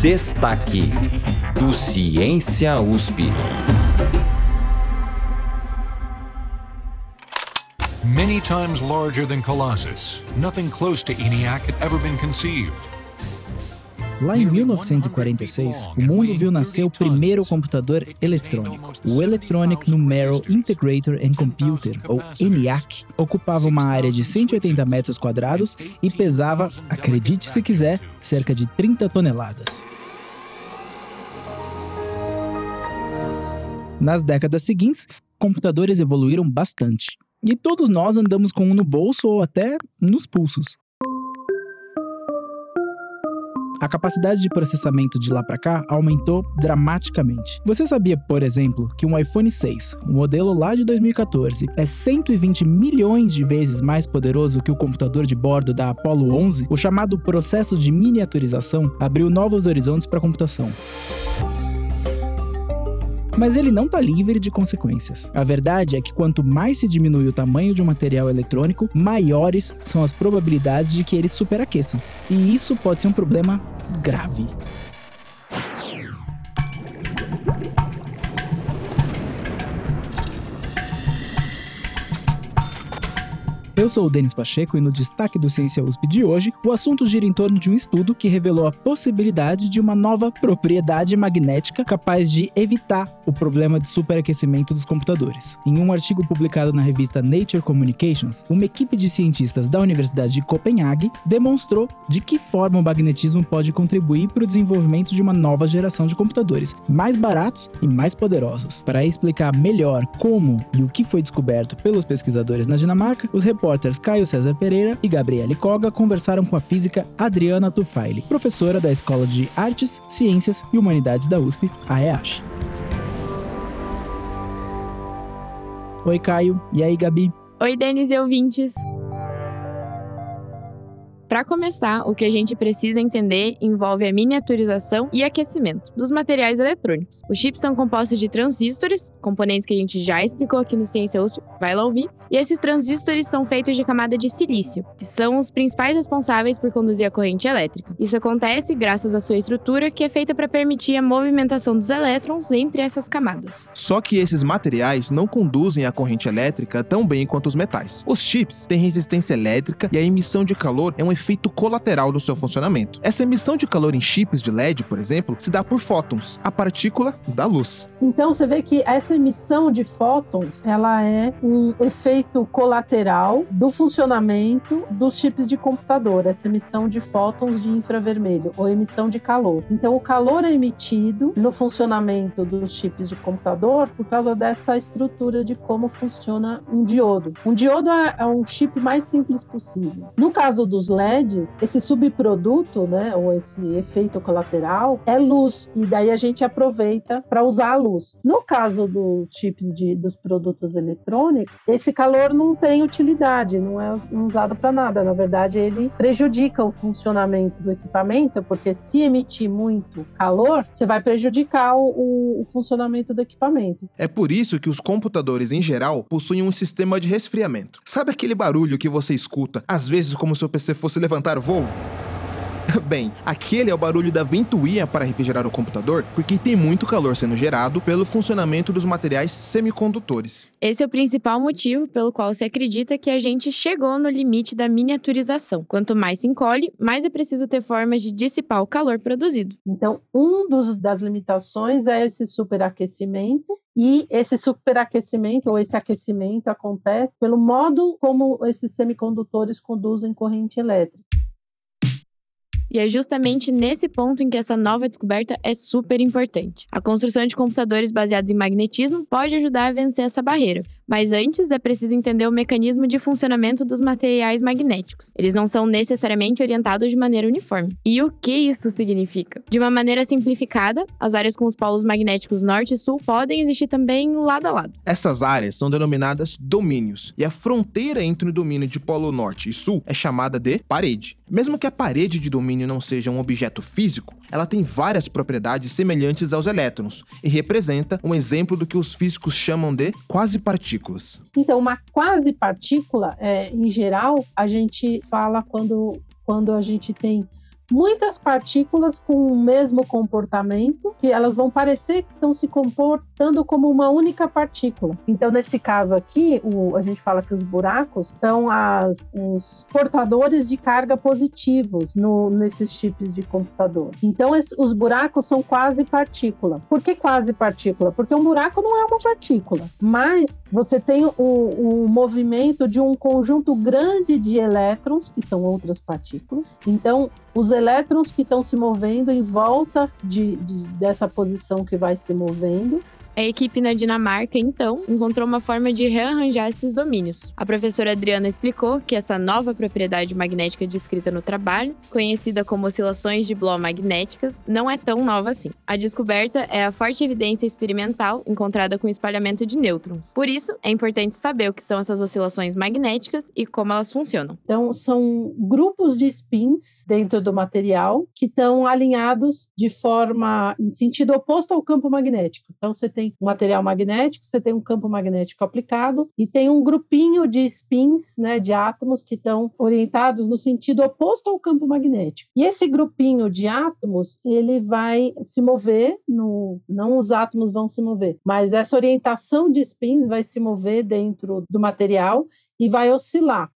Destaque do Ciência USP. Many times larger than Colossus, nothing close to ENIAC had ever been conceived. Lá em 1946, o mundo viu nascer o primeiro computador eletrônico. O Electronic Numerical Integrator and Computer, ou ENIAC, ocupava uma área de 180 metros quadrados e pesava, acredite se quiser, cerca de 30 toneladas. Nas décadas seguintes, computadores evoluíram bastante. E todos nós andamos com um no bolso ou até nos pulsos. A capacidade de processamento de lá para cá aumentou dramaticamente. Você sabia, por exemplo, que um iPhone 6, o um modelo lá de 2014, é 120 milhões de vezes mais poderoso que o computador de bordo da Apollo 11? O chamado processo de miniaturização abriu novos horizontes para a computação. Mas ele não está livre de consequências. A verdade é que quanto mais se diminui o tamanho de um material eletrônico, maiores são as probabilidades de que eles superaqueçam. E isso pode ser um problema grave. Eu sou o Denis Pacheco e no destaque do Ciência USP de hoje, o assunto gira em torno de um estudo que revelou a possibilidade de uma nova propriedade magnética capaz de evitar o problema de superaquecimento dos computadores. Em um artigo publicado na revista Nature Communications, uma equipe de cientistas da Universidade de Copenhague demonstrou de que forma o magnetismo pode contribuir para o desenvolvimento de uma nova geração de computadores mais baratos e mais poderosos. Para explicar melhor como e o que foi descoberto pelos pesquisadores na Dinamarca, os repórteres repórteres Caio César Pereira e Gabriele Koga conversaram com a física Adriana Tufaili, professora da Escola de Artes, Ciências e Humanidades da USP, a EASH. Oi, Caio. E aí, Gabi? Oi, Denis e ouvintes. Para começar, o que a gente precisa entender envolve a miniaturização e aquecimento dos materiais eletrônicos. Os chips são compostos de transistores, componentes que a gente já explicou aqui no Ciência USP, vai lá ouvir. E esses transistores são feitos de camada de silício, que são os principais responsáveis por conduzir a corrente elétrica. Isso acontece graças à sua estrutura, que é feita para permitir a movimentação dos elétrons entre essas camadas. Só que esses materiais não conduzem a corrente elétrica tão bem quanto os metais. Os chips têm resistência elétrica e a emissão de calor é um efeito colateral do seu funcionamento. Essa emissão de calor em chips de LED, por exemplo, se dá por fótons, a partícula da luz. Então você vê que essa emissão de fótons, ela é um efeito colateral do funcionamento dos chips de computador, essa emissão de fótons de infravermelho ou emissão de calor. Então o calor é emitido no funcionamento dos chips de computador por causa dessa estrutura de como funciona um diodo. Um diodo é, é um chip mais simples possível. No caso dos LEDs, esse subproduto, né, ou esse efeito colateral é luz e daí a gente aproveita para usar a luz. No caso dos chips de, dos produtos eletrônicos, esse calor não tem utilidade, não é usado para nada. Na verdade, ele prejudica o funcionamento do equipamento, porque se emitir muito calor, você vai prejudicar o, o funcionamento do equipamento. É por isso que os computadores em geral possuem um sistema de resfriamento. Sabe aquele barulho que você escuta, às vezes como se o PC fosse levantar voo? Bem, aquele é o barulho da ventoinha para refrigerar o computador, porque tem muito calor sendo gerado pelo funcionamento dos materiais semicondutores. Esse é o principal motivo pelo qual se acredita que a gente chegou no limite da miniaturização. Quanto mais se encolhe, mais é preciso ter formas de dissipar o calor produzido. Então, um dos das limitações é esse superaquecimento e esse superaquecimento ou esse aquecimento acontece pelo modo como esses semicondutores conduzem corrente elétrica. E é justamente nesse ponto em que essa nova descoberta é super importante. A construção de computadores baseados em magnetismo pode ajudar a vencer essa barreira, mas antes é preciso entender o mecanismo de funcionamento dos materiais magnéticos. Eles não são necessariamente orientados de maneira uniforme. E o que isso significa? De uma maneira simplificada, as áreas com os polos magnéticos norte e sul podem existir também lado a lado. Essas áreas são denominadas domínios, e a fronteira entre o domínio de polo norte e sul é chamada de parede. Mesmo que a parede de domínio não seja um objeto físico, ela tem várias propriedades semelhantes aos elétrons e representa um exemplo do que os físicos chamam de quase partículas. Então, uma quase partícula, é, em geral, a gente fala quando, quando a gente tem muitas partículas com o mesmo comportamento, que elas vão parecer que estão se comportando como uma única partícula. Então, nesse caso aqui, o, a gente fala que os buracos são as, os portadores de carga positivos no, nesses chips de computador. Então, esse, os buracos são quase partícula. Por que quase partícula? Porque um buraco não é uma partícula, mas você tem o, o movimento de um conjunto grande de elétrons, que são outras partículas. Então, os elétrons que estão se movendo em volta de, de, dessa posição que vai se movendo a equipe na Dinamarca, então, encontrou uma forma de rearranjar esses domínios. A professora Adriana explicou que essa nova propriedade magnética descrita no trabalho, conhecida como oscilações de Bloch magnéticas, não é tão nova assim. A descoberta é a forte evidência experimental encontrada com o espalhamento de nêutrons. Por isso, é importante saber o que são essas oscilações magnéticas e como elas funcionam. Então, são grupos de spins dentro do material que estão alinhados de forma em sentido oposto ao campo magnético. Então, você tem um material magnético, você tem um campo magnético aplicado e tem um grupinho de spins, né, de átomos que estão orientados no sentido oposto ao campo magnético. E esse grupinho de átomos, ele vai se mover no, não os átomos vão se mover, mas essa orientação de spins vai se mover dentro do material e vai oscilar.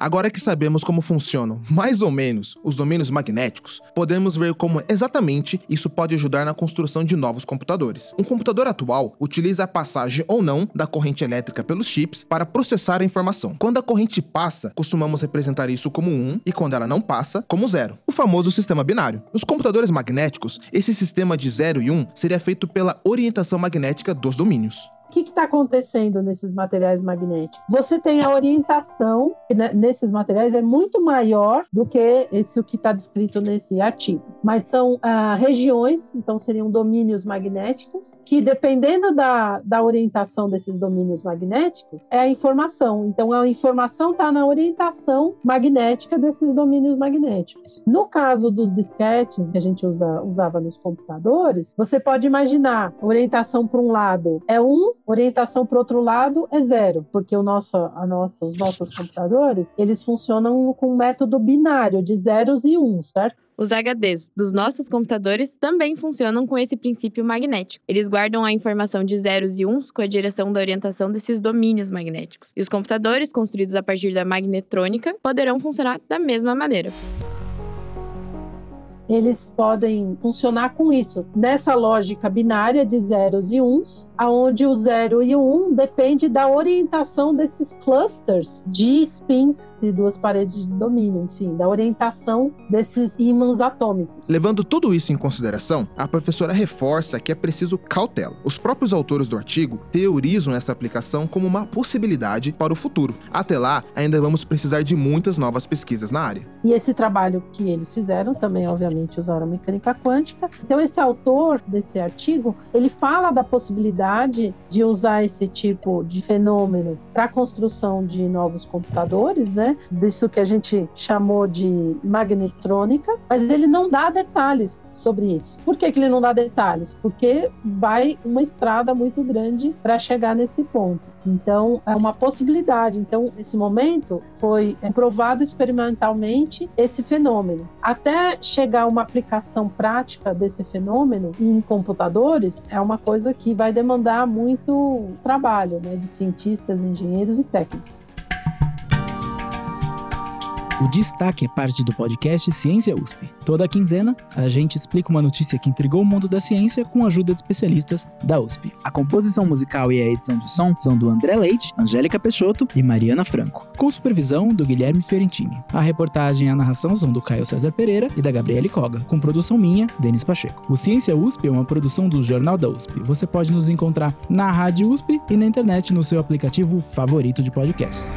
Agora que sabemos como funcionam, mais ou menos, os domínios magnéticos, podemos ver como exatamente isso pode ajudar na construção de novos computadores. Um computador atual utiliza a passagem ou não da corrente elétrica pelos chips para processar a informação. Quando a corrente passa, costumamos representar isso como 1 e quando ela não passa, como 0. O famoso sistema binário. Nos computadores magnéticos, esse sistema de 0 e 1 seria feito pela orientação magnética dos domínios. O que está acontecendo nesses materiais magnéticos? Você tem a orientação né, nesses materiais é muito maior do que esse o que está descrito nesse artigo, mas são ah, regiões, então seriam domínios magnéticos que dependendo da, da orientação desses domínios magnéticos é a informação. Então a informação está na orientação magnética desses domínios magnéticos. No caso dos disquetes que a gente usa, usava nos computadores, você pode imaginar orientação para um lado é um Orientação para outro lado é zero, porque o nosso, a nossa, os nossos computadores eles funcionam com um método binário de zeros e uns, certo? Os HDs dos nossos computadores também funcionam com esse princípio magnético. Eles guardam a informação de zeros e uns com a direção da orientação desses domínios magnéticos. E os computadores, construídos a partir da magnetrônica, poderão funcionar da mesma maneira eles podem funcionar com isso, nessa lógica binária de zeros e uns, aonde o zero e o um depende da orientação desses clusters de spins de duas paredes de domínio, enfim, da orientação desses ímãs atômicos. Levando tudo isso em consideração, a professora reforça que é preciso cautela. Os próprios autores do artigo teorizam essa aplicação como uma possibilidade para o futuro. Até lá, ainda vamos precisar de muitas novas pesquisas na área. E esse trabalho que eles fizeram também, obviamente, usaram mecânica quântica. Então esse autor desse artigo, ele fala da possibilidade de usar esse tipo de fenômeno para a construção de novos computadores, né? Disso que a gente chamou de magnetrônica, mas ele não dá detalhes sobre isso. Por que, que ele não dá detalhes? Porque vai uma estrada muito grande para chegar nesse ponto. Então, é uma possibilidade. Então, nesse momento, foi provado experimentalmente esse fenômeno. Até chegar a uma aplicação prática desse fenômeno em computadores, é uma coisa que vai demandar muito trabalho né, de cientistas, engenheiros e técnicos. O Destaque é parte do podcast Ciência USP. Toda quinzena, a gente explica uma notícia que intrigou o mundo da ciência com a ajuda de especialistas da USP. A composição musical e a edição de som são do André Leite, Angélica Peixoto e Mariana Franco, com supervisão do Guilherme Fiorentini. A reportagem e a narração são do Caio César Pereira e da Gabriele Coga, com produção minha, Denis Pacheco. O Ciência USP é uma produção do Jornal da USP. Você pode nos encontrar na Rádio USP e na internet no seu aplicativo favorito de podcasts.